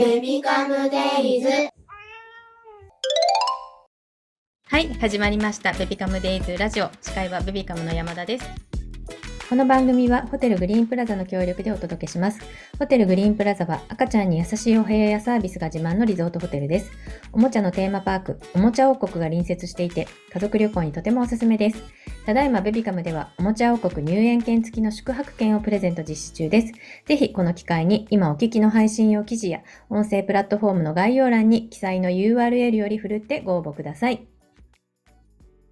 ベビカムデイズはい、始まりました。ベビカムデイズラジオ。司会はベビカムの山田です。この番組はホテルグリーンプラザの協力でお届けします。ホテルグリーンプラザは赤ちゃんに優しいお部屋やサービスが自慢のリゾートホテルです。おもちゃのテーマパーク、おもちゃ王国が隣接していて、家族旅行にとてもおすすめです。ただいまベビカムではおもちゃ王国入園券付きの宿泊券をプレゼント実施中です。ぜひこの機会に今お聞きの配信用記事や音声プラットフォームの概要欄に記載の URL より振るってご応募ください。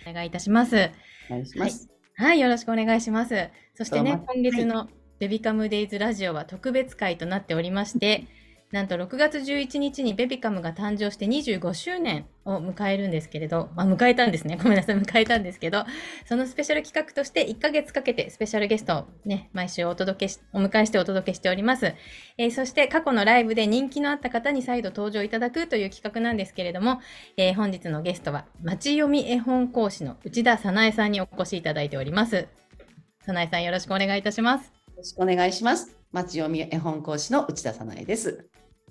お願いいたします。お願いします。はい、よろしくお願いします。そしてね今月のベビカムデイズラジオは特別会となっておりまして、なんと6月11日にベビカムが誕生して25周年を迎えるんですけれど、まあ、迎えたんですね。ごめんなさい、迎えたんですけど、そのスペシャル企画として1ヶ月かけてスペシャルゲストをね、毎週お届けし、お迎えしてお届けしております。えーそして過去のライブで人気のあった方に再度登場いただくという企画なんですけれども、えー本日のゲストは、町読み絵本講師の内田早苗さんにお越しいただいております。早苗さんよろしくお願いいたします。よろしくお願いします。町読み絵本講師の内田さなえです。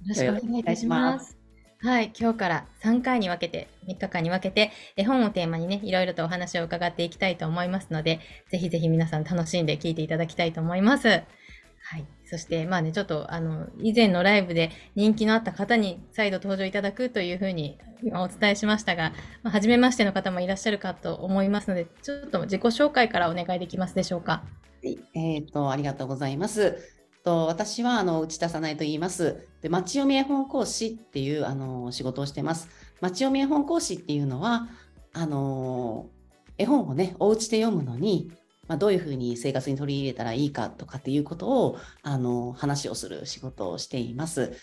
よろしくお願いいたします。はい、今日から3回に分けて、3日間に分けて、絵本をテーマにね、いろいろとお話を伺っていきたいと思いますので、ぜひぜひ皆さん楽しんで聞いていただきたいと思います。はい。そして、まあね、ちょっと、あの、以前のライブで人気のあった方に再度登場いただくというふうに今お伝えしましたが、まあ、初めましての方もいらっしゃるかと思いますので、ちょっと自己紹介からお願いできますでしょうか。はい、えっ、と、ありがとうございます。と私はあの内田さなえと言います。で、町読み絵本講師っていうあの仕事をしてます。町読み絵本講師っていうのは、あの絵本をね、お家で読むのに、まあ、どういうふうに生活に取り入れたらいいかとかっていうことをあの話をする仕事をしています。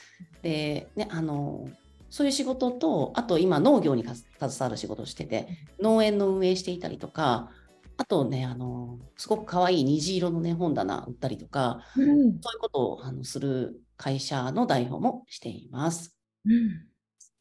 で、ね、あのそういう仕事と、あと今農業に携わる仕事をしてて、農園の運営していたりとか、あとね、あの、すごく可愛い虹色のね、本棚売ったりとか、うん。そういうことをあのする会社の代表もしています。うん、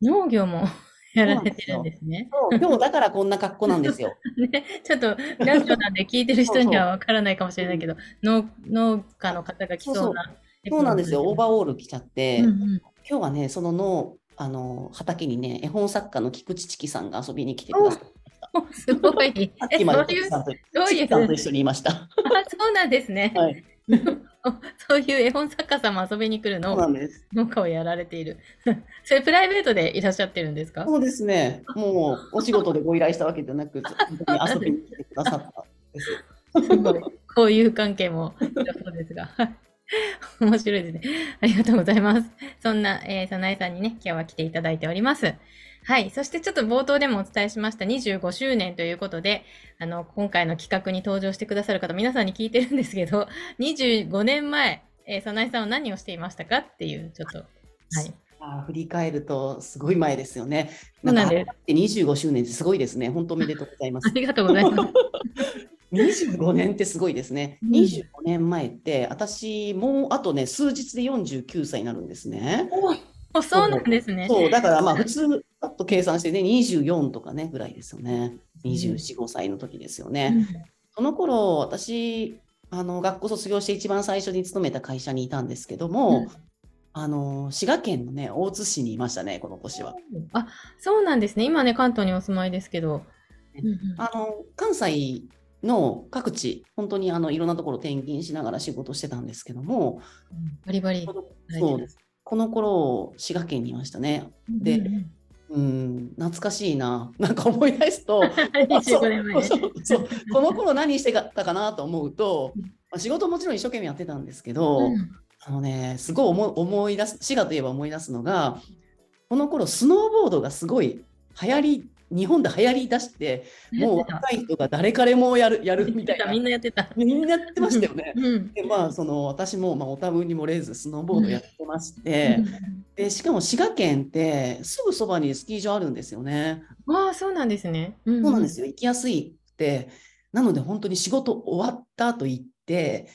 農業も やられてるんですね。そう今日だからこんな格好なんですよ。ね、ちょっとラジオなんで聞いてる人にはわからないかもしれないけど、農農家の方が来そうな。そうなんですよ。オーバーオール着ちゃって、うんうん今日はね、その農、あの、畑にね、絵本作家の菊池知樹さんが遊びに来てくださって、お すごい。え、さっきまそういう、でさんとどういうさんと一緒にいました。あ、そうなんですね。はい。お そういう絵本作家さんも遊びに来るそうなのんです。農家をやられている。それプライベートでいらっしゃってるんですか？そうですね。もうお仕事でご依頼したわけじゃなく、遊びに来てくださったんです。こういう関係もそうですが。面白いですね。ありがとうございます。そんな、えー、早苗さんにね、今日は来ていただいております。はい。そしてちょっと冒頭でもお伝えしました25周年ということで、あの、今回の企画に登場してくださる方、皆さんに聞いてるんですけど、25年前、えー、早苗さんは何をしていましたかっていう、ちょっと、はい。あー振り返るとすごい前ですよね。そうなんですか改めて25周年ってすごいですね。本当おめでとうございますあ。りがとうございます。25年ってすごいですね。うん25年前って私もうあとね数日で49歳になるんですね。おそうなんですね。そうだからまあ普通だと計算してね24とかねぐらいですよね。24、5歳の時ですよね。その頃私あの学校卒業して一番最初に勤めた会社にいたんですけども、あの滋賀県のね大津市にいましたねこの年は。あ、そうなんですね。今ね、関東にお住まいですけど。うんうんあの関西の各地本当にあのいろんなところ転勤しながら仕事してたんですけども、バリバリそうですこの頃滋賀県にいましたね。でうんうんうん懐かしいな なんか思い出すと25年前ね。そうそうこの頃何してたかなと思うと、まあ、仕事もちろん一生懸命やってたんですけど、うんあのねすごい思い思い出す滋賀といえば思い出すのがこの頃スノーボードがすごい流行り日本で流行りだしてもう若い人が誰彼もやる やるみたいなみんなやってた。みんなやってましたよね。うん。でまあその私もまあお多分に漏れずスノーボードやってまして、でしかも滋賀県ってすぐそばにスキー場あるんですよね。ああ、そうなんですね。そうなんですよ。よ行きやすいってなので本当に仕事終わった後行って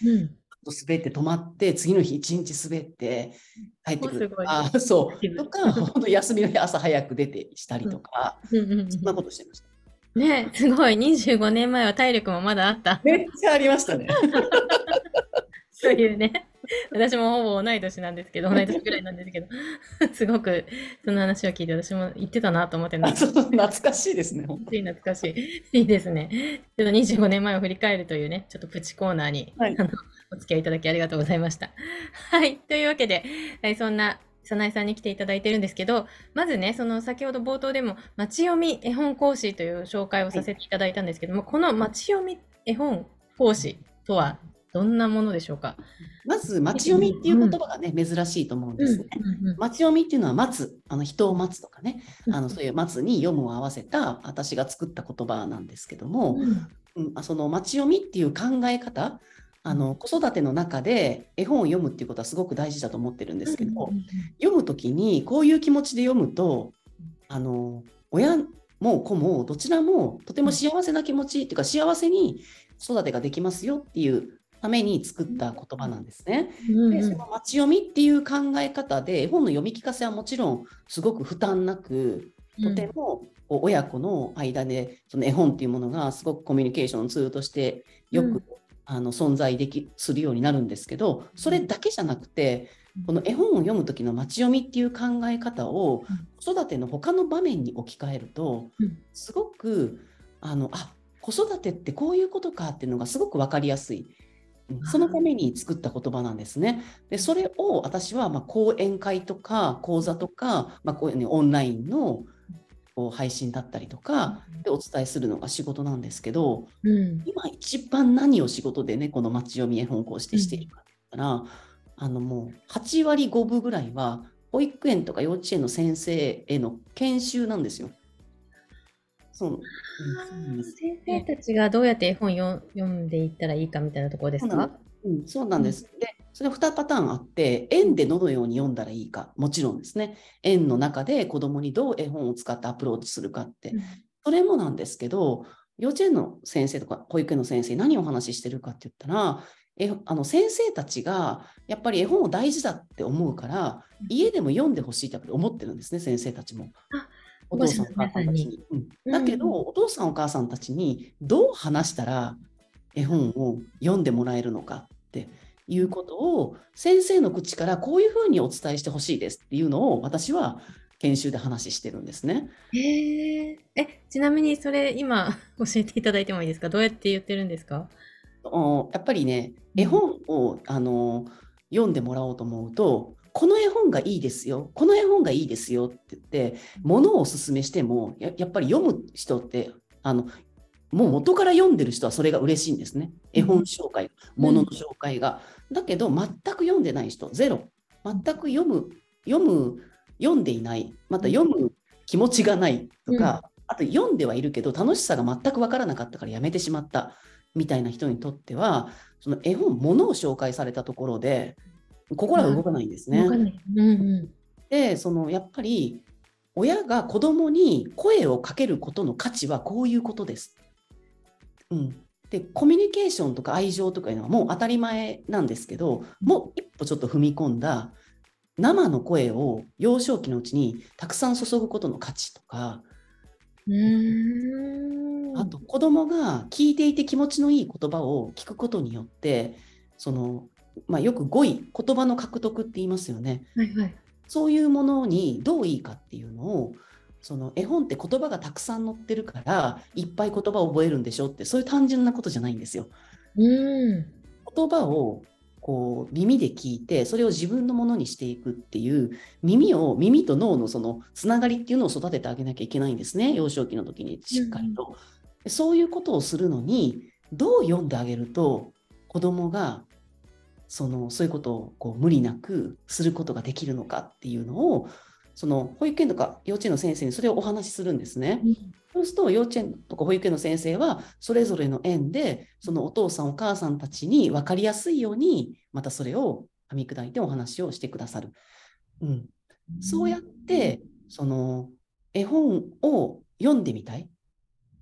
うん。滑って泊まって次の日一日滑って帰ってくるとかおそうとか本当休みの日朝早く出てしたりとか、うんそんなことしてました。ねすごい。25年前は体力もまだあった。めっちゃありましたね。そういうね。私もほぼ同い年なんですけど、同い年ぐらいなんですけど、すごくその話を聞いて私も言ってたなと思って、懐かしいですね。つい懐かしい。いいですね。ちょっと25年前を振り返るというね、ちょっとプチコーナーに、はいあのお付き合いいただきありがとうございました。はい。というわけで、はいそんな早苗さんに来ていただいてるんですけど、まずね、その先ほど冒頭でも、町読み絵本講師という紹介をさせていただいたんですけども、この町読み絵本講師とはどんなものでしょうか？まず、町読みっていう言葉がね、珍しいと思うんですね。うんうん町読みっていうのは待つ、あの人を待つとかね、うんあのそういう待つに読むを合わせた私が作った言葉なんですけども、うんうん、あその町読みっていう考え方、あの子育ての中で絵本を読むっていうことはすごく大事だと思ってるんですけど、読むときにこういう気持ちで読むと、あの親も子もどちらもとても幸せな気持ちっていうか幸せに育てができますよっていうために作った言葉なんですね。でその町読みっていう考え方で絵本の読み聞かせはもちろんすごく負担なくとても親子の間でその絵本っていうものがすごくコミュニケーションのツールとしてよく、うんあの存在できするようになるんですけどそれだけじゃなくてうんこの絵本を読む時の町読みっていう考え方をうん子育ての他の場面に置き換えるとうんすごくあのあ子育てってこういうことかっていうのがすごく分かりやすい。うんそのために作った言葉なんですね。で、それを私はまあ講演会とか講座とか、まあ、こういうねオンラインのこう配信だったりとかでお伝えするのが仕事なんですけど、うん。今一番何を仕事でね、この町読み絵本講師でしているかって言ったら、あのもう8割5分ぐらいは保育園とか幼稚園の先生への研修なんですよ。そう。先生たちがどうやって絵本よ読んでいったらいいかみたいなところですか？そうなんそうなんです。で、それ2パターンあって、園でどのように読んだらいいか、もちろんですね。園の中で子供にどう絵本を使ってアプローチするかって、それもなんですけど、幼稚園の先生とか保育園の先生、何をお話ししてるかって言ったら、えあの先生たちがやっぱり絵本を大事だって思うから、家でも読んでほしいってやっぱり思ってるんですね、先生たちもあ。お父さん、お母さんたちに。うんだけど、うんお父さん、お母さんたちにどう話したら絵本を読んでもらえるのかっていうことを先生の口からこういうふうにお伝えしてほしいですっていうのを私は研修で話してるんですね。へえ。え、ちなみにそれ今 教えていただいてもいいですか？どうやって言ってるんですか？おやっぱりね、うん絵本をあの読んでもらおうと思うと、この絵本がいいですよ、この絵本がいいですよって言って、ものをおすすめしても、ややっぱり読む人ってあの、もう元から読んでる人はそれが嬉しいんですね。絵本紹介、うんものの紹介が。だけど、全く読んでない人、ゼロ。全く読む、読む、読んでいない、また読む気持ちがないとか、あと読んではいるけど、楽しさが全くわからなかったからやめてしまったみたいな人にとっては、その絵本、ものを紹介されたところで、心が動かないんですね。で、そのやっぱり親が子供に声をかけることの価値はこういうことです。うん、で、コミュニケーションとか愛情とかいうのはもう当たり前なんですけど、もう一歩ちょっと踏み込んだ生の声を幼少期のうちにたくさん注ぐことの価値とか、うーん。あと子供が聞いていて気持ちのいい言葉を聞くことによって、その、まあ、よく語彙、言葉の獲得って言いますよね。はいはい。そういうものにどういいかっていうのを、その絵本って言葉がたくさん載ってるから、いっぱい言葉を覚えるんでしょって、そういう単純なことじゃないんですよ。うん。言葉をこう耳で聞いて、それを自分のものにしていくっていう、耳を、耳と脳のそのつながりっていうのを育ててあげなきゃいけないんですね、幼少期の時にしっかりと。でそういうことをするのに、どう読んであげると、子供がそのそういうことをこう無理なくすることができるのかっていうのを、その保育園とか幼稚園の先生にそれをお話しするんですね。そうすると幼稚園とか保育園の先生はそれぞれの園でそのお父さんお母さんたちに分かりやすいようにまたそれを噛み砕いてお話をしてくださる。うん、そうやってその絵本を読んでみたい。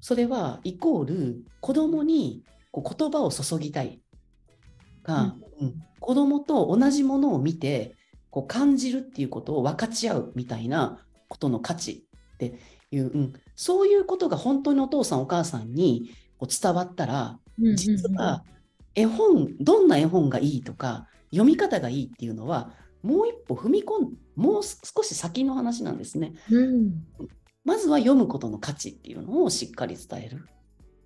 それはイコール子供にこう言葉を注ぎたいが、うん子供と同じものを見てこう感じるっていうことを分かち合うみたいなことの価値っていう、うん、そういうことが本当にお父さんお母さんにこう伝わったら実は絵本どんな絵本がいいとか読み方がいいっていうのはもう一歩踏み込んもう少し先の話なんですね。うん。まずは読むことの価値っていうのをしっかり伝える。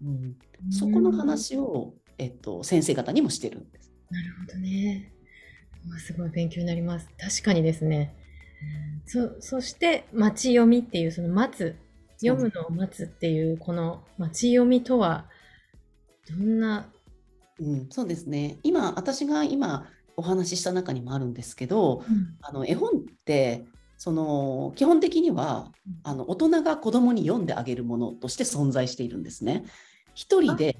うん、そこの話を、えっと、先生方にもしてるんです。なるほどね。わすごい勉強になります。確かにですね。そそして、待ち読みっていう、その待つ、読むのを待つっていう、この待ち読みとは、どんな、うん、そうですね。今、私が今お話しした中にもあるんですけど、あの絵本ってその基本的にはうんあの大人が子供に読んであげるものとして存在しているんですね。一人で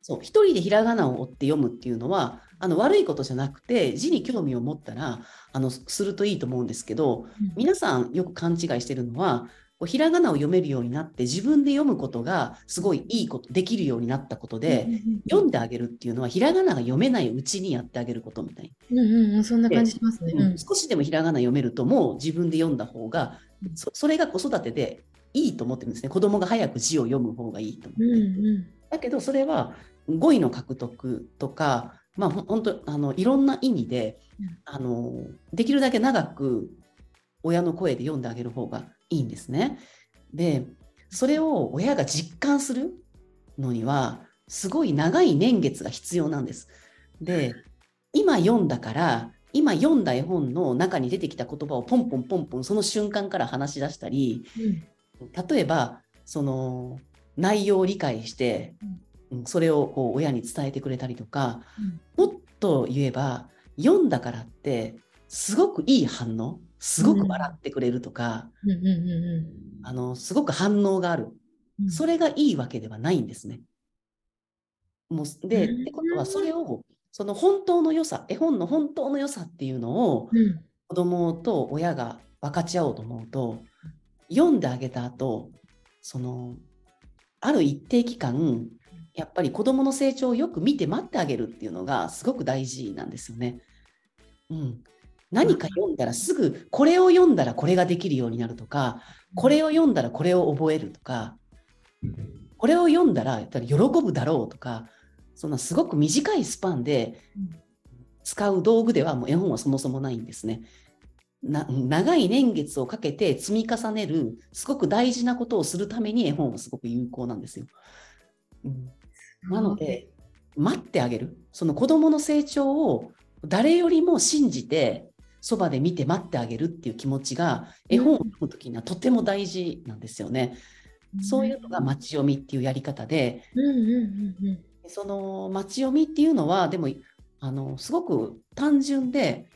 そう一人でひらがなを追って読むっていうのはあの悪いことじゃなくて字に興味を持ったらあのするといいと思うんですけど皆さんよく勘違いしてるのはこうひらがなを読めるようになって自分で読むことがすごいいいことできるようになったことで、読んであげるっていうのはひらがなが読めないうちにやってあげることみたいな。うんうんうん、そんな感じしますね。うん。少しでもひらがな読めるともう自分で読んだ方がそそれが子育てでいいと思ってるんですね。子供が早く字を読む方がいいと思って、うんうん。だけどそれは語彙の獲得とかまあほ本当あのいろんな意味で、うんあのできるだけ長く親の声で読んであげる方がいいんですね。でそれを親が実感するのにはすごい長い年月が必要なんです。で今読んだから今読んだ絵本の中に出てきた言葉をポンポンポンポンその瞬間から話し出したりうん例えばその内容を理解して、うんそれをこう親に伝えてくれたりとかもっと言えば読んだからってすごくいい反応すごく笑ってくれるとか、あのすごく反応がある。それがいいわけではないんですね。もうで、うん。ってことはそれをその本当の良さ絵本の本当の良さっていうのをうん。子供と親が分かち合おうと思うと読んであげた後そのある一定期間やっぱり子供の成長をよく見て待ってあげるっていうのがすごく大事なんですよね。うん、何か読んだらすぐこれを読んだらこれができるようになるとかこれを読んだらこれを覚えるとかこれを読んだらやっぱり喜ぶだろうとかそんなすごく短いスパンで使う道具ではもう絵本はそもそもないんですね。な長い年月をかけて積み重ねるすごく大事なことをするために絵本はすごく有効なんですよ。うん、なので待ってあげる。その子どもの成長を誰よりも信じてそばで見て待ってあげるっていう気持ちが絵本を読む時にはとても大事なんですよね。そういうのが待ち読みっていうやり方でその待ち読みっていうのはでもあのすごく単純で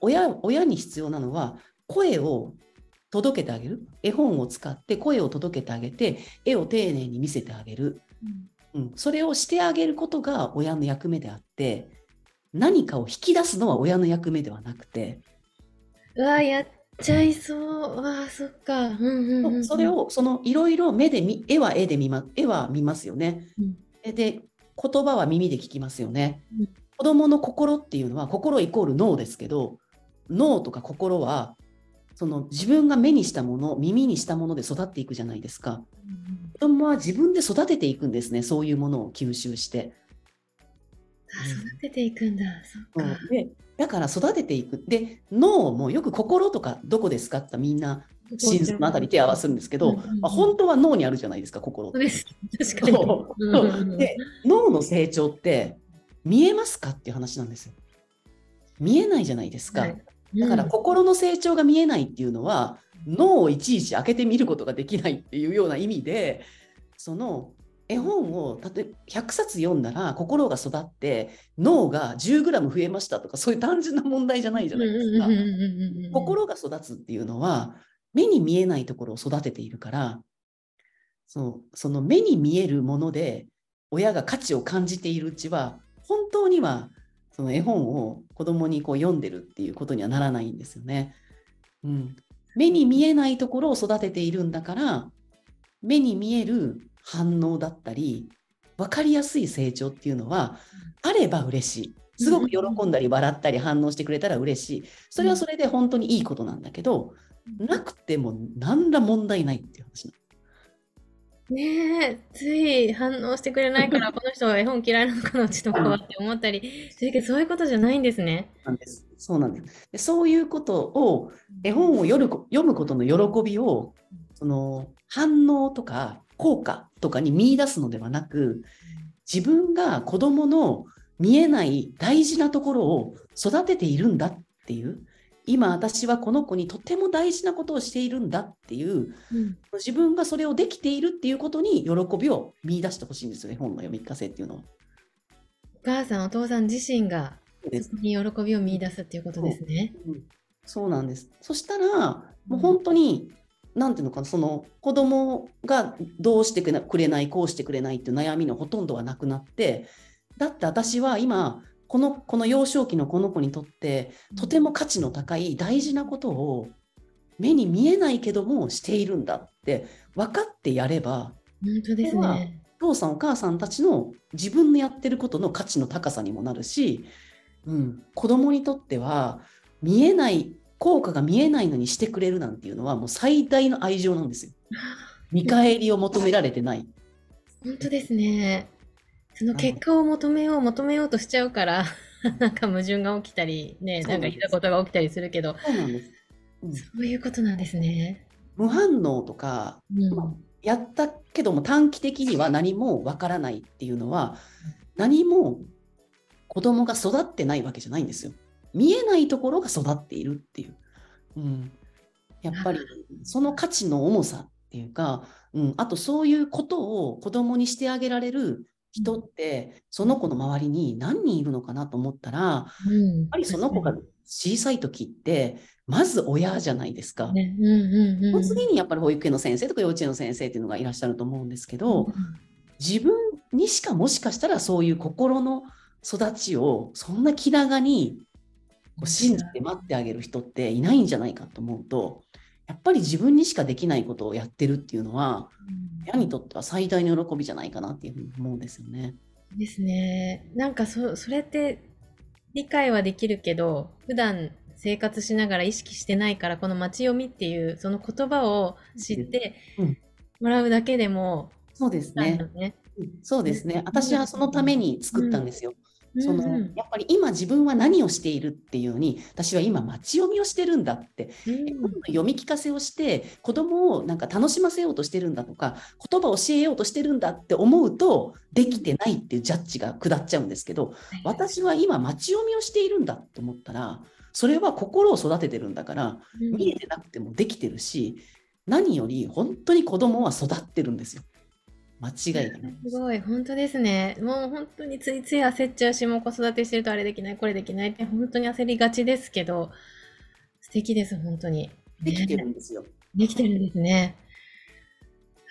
親親に必要なのは声を届けてあげる。絵本を使って声を届けてあげて絵を丁寧に見せてあげる、うん、それをしてあげることが親の役目であって何かを引き出すのは親の役目ではなくて、うわやっちゃいそう。うわそっか。うんうんうんうん。それをそのいろいろ目で見絵は絵で見ま絵は見ますよね。うん。でで言葉は耳で聞きますよね。うん。子供の心っていうのは心イコール脳ですけど脳とか心はその自分が目にしたもの耳にしたもので育っていくじゃないですか。子供は自分で育てていくんですねそういうものを吸収して。あ育てていくんだ。そっか。うん。でだから育てていく。で脳もよく心とかどこですかってみんな心臓のあたり手を合わせるんですけど、うんうんうん。まあ本当は脳にあるじゃないですか心です確かに。で脳の成長って見えますかっていう話なんですよ。見えないじゃないですか。はい。だからうん心の成長が見えないっていうのは、脳をいちいち開けてみることができないっていうような意味でその絵本を例えば100冊読んだら心が育って脳が 10g 増えましたとかそういう単純な問題じゃないじゃないですか。心が育つっていうのは目に見えないところを育てているからそうその目に見えるもので親が価値を感じているうちは本当にはその絵本を子供にこう読んでるっていうことにはならないんですよね。うん、目に見えないところを育てているんだから目に見える反応だったり分かりやすい成長っていうのはあれば嬉しい。すごく喜んだり笑ったり反応してくれたら嬉しい。それはそれで本当にいいことなんだけど、なくても何ら問題ないっていう話なねえ、つい反応してくれないから、この人は絵本嫌いなのかな、うちの子はって思ったりするけど、そういうことじゃないんですね。なんです。そうなんです。でそういうことを、絵本を読る読むことの喜びを、その反応とか効果とかに見出すのではなく、自分が子供の見えない大事なところを育てているんだっていう、今私はこの子にとても大事なことをしているんだっていう、うん自分がそれをできているっていうことに喜びを見出してほしいんですよ、絵本の読み聞かせっていうのは。お母さん、お父さん自身がそに喜びを見出すっていうことですね。うんそうなんです。そしたら、もう本当に、なんていうのかな、その子供がどうしてくれくれない、こうしてくれないっていう悩みのほとんどはなくなって、だって私は今、このこの幼少期のこの子にとって、とても価値の高い大事なことを目に見えないけどもしているんだって分かってやれば、本当ですね。お父さんお母さんたちの自分のやってることの価値の高さにもなるし、うん、子供にとっては見えない効果が見えないのにしてくれるなんていうのはもう最大の愛情なんですよ。見返りを求められてない。本当ですね。その結果を求めよう、求めようとしちゃうから、なんか矛盾が起きたり、ね、なんですなんかいざことが起きたりするけど、そうなんです。うんそういうことなんですね。無反応とかうん。やったけども短期的には何もわからないっていうのは何も子供が育ってないわけじゃないんですよ。見えないところが育っているっていう。うん、やっぱりその価値の重さっていうか、うん、あとそういうことを子供にしてあげられる人ってその子の周りに何人いるのかなと思ったらやっうん。ぱりその子が小さい時ってまず親じゃないですか。ね、うんうんうん。その次にやっぱり保育園の先生とか幼稚園の先生っていうのがいらっしゃると思うんですけど、自分にしかもしかしたらそういう心の育ちをそんな気長にこう信じて待ってあげる人っていないんじゃないかと思うとやっぱり自分にしかできないことをやってるっていうのは親にとっては最大の喜びじゃないかなっていうふうに思うんですよね。ですね。なんかそ、それって理解はできるけど、普段生活しながら意識してないから、この街読みっていうその言葉を知ってうんもらうだけでも、そうですね。そうですね。私はそのために作ったんですよ。そのうん。うんやっぱり今自分は何をしているっていうのに私は今街読みをしてるんだって。うん。読み聞かせをして子供をなんか楽しませようとしてるんだとか言葉を教えようとしてるんだって思うとできてないっていうジャッジが下っちゃうんですけど私は今街読みをしているんだと思ったらそれは心を育ててるんだからうん。見えてなくてもできてるし何より本当に子供は育ってるんですよ間違いがないすごい、本当ですね。もう本当についつい焦っちゃうし、もう子育てしてるとあれできない、これできないって本当に焦りがちですけど、素敵です、本当に。できてるねんですよ。できてるんですね。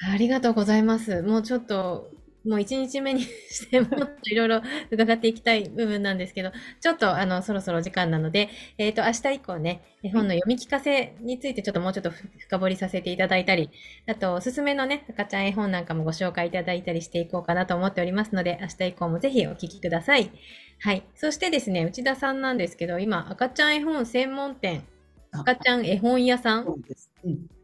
ありがとうございます。もうちょっと、もう1日目にして、もっといろいろ伺っていきたい部分なんですけど、ちょっとあの、そろそろ時間なので、えっ、と、明日以降ね、絵本の読み聞かせについてちょっともうちょっと深掘りさせていただいたり、あと、おすすめのね、赤ちゃん絵本なんかもご紹介いただいたりしていこうかなと思っておりますので、明日以降もぜひお聞きください。はい。そしてですね、内田さんなんですけど、今、赤ちゃん絵本専門店、あ赤ちゃん絵本屋さんっ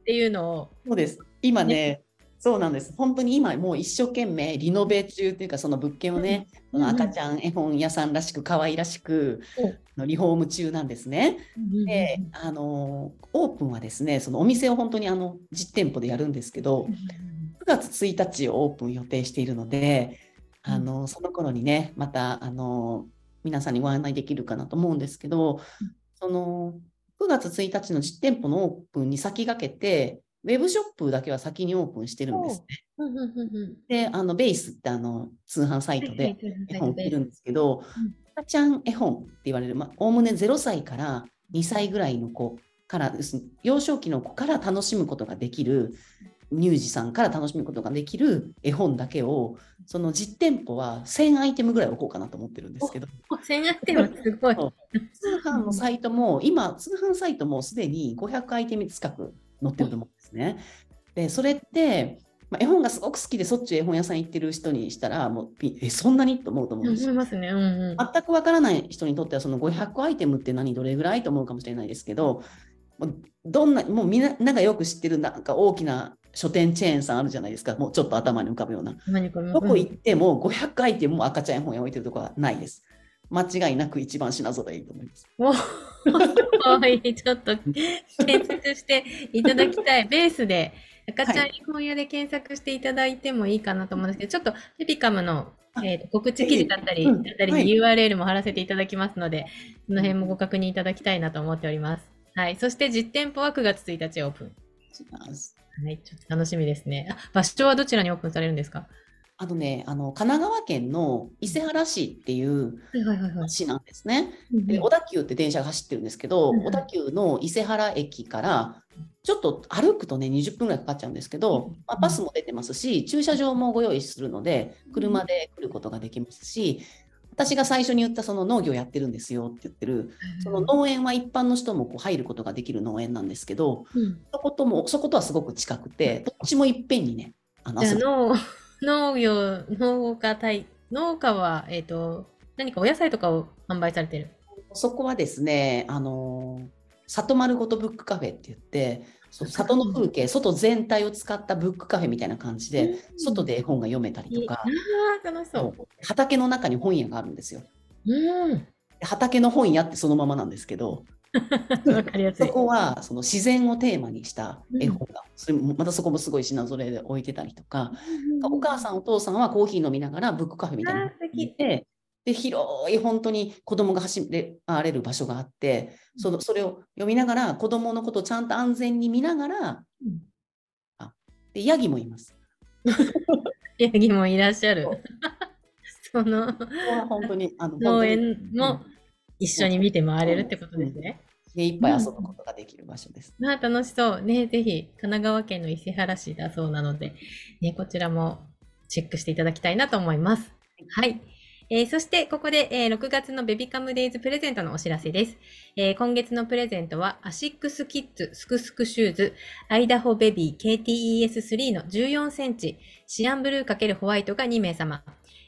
ていうのを、そうです。今ね、そうなんです。本当に今もう一生懸命リノベ中っていうかその物件をね、その赤ちゃん絵本屋さんらしく可愛らしくのリフォーム中なんですね。で、あのオープンはですね、そのお店を本当にあの実店舗でやるんですけど、9月1日をオープン予定しているので、あのその頃にね、またあの皆さんにご案内できるかなと思うんですけど、その9月1日の実店舗のオープンに先駆けて、ウェブショップだけは先にオープンしてるんですね。う。んうんうんうん。で、あのベースってあの通販サイトで絵本売ってるんですけどうん、赤ちゃん絵本って言われる、まあ、おおむね0歳から2歳ぐらいの子から、要するに幼少期の子から楽しむことができる、乳児さんから楽しむことができる絵本だけを、その実店舗は1000アイテムぐらい置こうかなと思ってるんですけど、お1000アイテムすごい。通販のサイトも、今、通販サイトもすでに500アイテム近く載ってると思うんですね。で、それって、まあ、絵本がすごく好きで、そっちゅう絵本屋さん行ってる人にしたら、もうピえ、そんなにと思うと思うんですよ。思いますね。うんうん。全くわからない人にとっては、その500アイテムって何、どれぐらいと思うかもしれないですけど、もうどんな、もうみんながよく知ってるなんか大きな書店チェーンさんあるじゃないですか、もうちょっと頭に浮かぶような。何これどこ行っても500回ってもう赤ちゃん本屋置いてるとこはないです。間違いなく一番品揃えいいと思います。おすごい。ちょっと検索していただきたい。ベースで赤ちゃん本屋で検索していただいてもいいかなと思うんですけど、ちょっとペピカムの、えーと告知記事だったり、うんだったりのはい URL も貼らせていただきますので、その辺もご確認いただきたいなと思っております。はい。そして実店舗は9月1日オープン。はい。ちょっと楽しみですね。あ場所はどちらにオープンされるんですか？あのね、あの神奈川県の伊勢原市っていう。市なんですね。うんで小田急って電車が走ってるんですけど、小田急の伊勢原駅からちょっと歩くとね20分ぐらいかかっちゃうんですけど、うんまあ、バスも出てますし駐車場もご用意するので車で来ることができますし私が最初に言ったその農業やってるんですよって言ってるその農園は一般の人もこう入ることができる農園なんですけどうん。そこともそことはすごく近くてどっちもいっぺんにねあの農農業、農家対、農家は、えっ、と、何かお野菜とかを販売されてる？そこはですね、あのー里丸ごとブックカフェって言って、そう里の風景、外全体を使ったブックカフェみたいな感じで、外で絵本が読めたりとか楽しそう。畑の中に本屋があるんですよ。うん。で畑の本屋ってそのままなんですけど、わかりやすい。そこはその自然をテーマにした絵本が、それもまたそこもすごい品揃えで置いてたりとか、お母さんお父さんはコーヒー飲みながらブックカフェみたいなのあー素敵。にいてで広い本当に子供が走れれる場所があってそのそれを読みながら子供のことをちゃんと安全に見ながらうん。でヤギもいます。ヤギもいらっしゃる。そ。その本当にあの農園も一緒に見て回れるってことですね。でいっぱい遊ぶことができる場所です。まあ楽しそう。ね、ぜひ、神奈川県の伊勢原市だそうなので、ね、こちらもチェックしていただきたいなと思います。はい。えーそして、ここで、えー6月のベビカムデイズプレゼントのお知らせです。えー今月のプレゼントは、アシックスキッズスクスクシューズ、アイダホベビー KTES3 の14センチ、シアンブルー×ホワイトが2名様。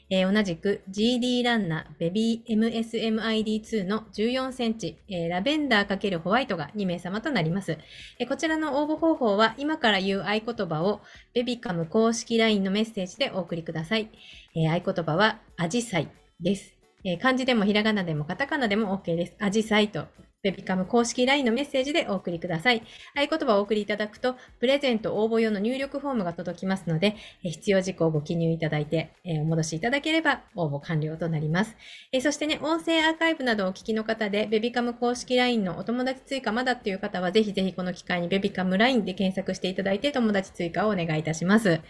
えー同じく GD ランナーベビー MSMID2 の14センチ、えーラベンダー×ホワイトが2名様となります。えーこちらの応募方法は今から言う合言葉をベビカム公式 LINE のメッセージでお送りください。えー合言葉はアジサイです。え漢字でもひらがなでもカタカナでも OK です。アジサイとベビカム公式 LINE のメッセージでお送りください。合言葉をお送りいただくと、プレゼント応募用の入力フォームが届きますので、必要事項をご記入いただいて、えお戻しいただければ応募完了となります。えそしてね、音声アーカイブなどをお聞きの方で、ベビカム公式 LINE のお友達追加まだっていう方は、ぜひぜひこの機会にベビカム LINE で検索していただいて、友達追加をお願いいたします。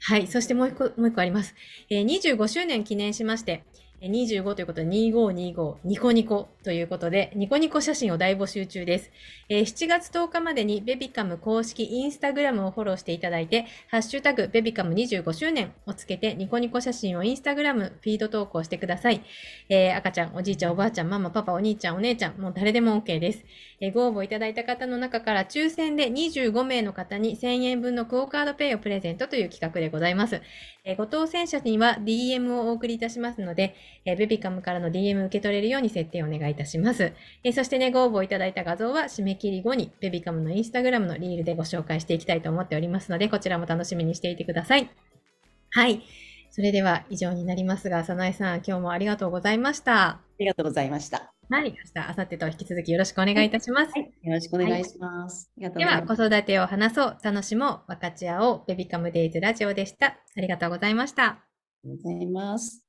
はい。そしてもう一個、もう一個あります。えー25周年記念しまして、25ということで2525ニコニコということで、ニコニコ写真を大募集中です。えー7月10日までにベビカム公式インスタグラムをフォローしていただいて、ハッシュタグベビカム25周年をつけてニコニコ写真をインスタグラムフィード投稿してください。えー赤ちゃん、おじいちゃん、おばあちゃん、ママ、パパ、お兄ちゃん、お姉ちゃん、もう誰でも OK です。えーご応募いただいた方の中から抽選で25名の方に1000円分のクオカードペイをプレゼントという企画でございます。えご当選者には DM をお送りいたしますので、えーベビカムからの DM 受け取れるように設定をお願いいたします。えーそしてね、ご応募いただいた画像は締め切り後にベビカムのインスタグラムのリールでご紹介していきたいと思っておりますので、こちらも楽しみにしていてください。はい。それでは以上になりますが、早苗さん、今日もありがとうございました。ありがとうございました。はい。明日、明後日と引き続きよろしくお願いいたします。よろしくお願いします。は、います子育てを話そう、楽しもう、分かち合おう、ベビカムデイズラジオでした。ありがとうございました。ありがとうございます。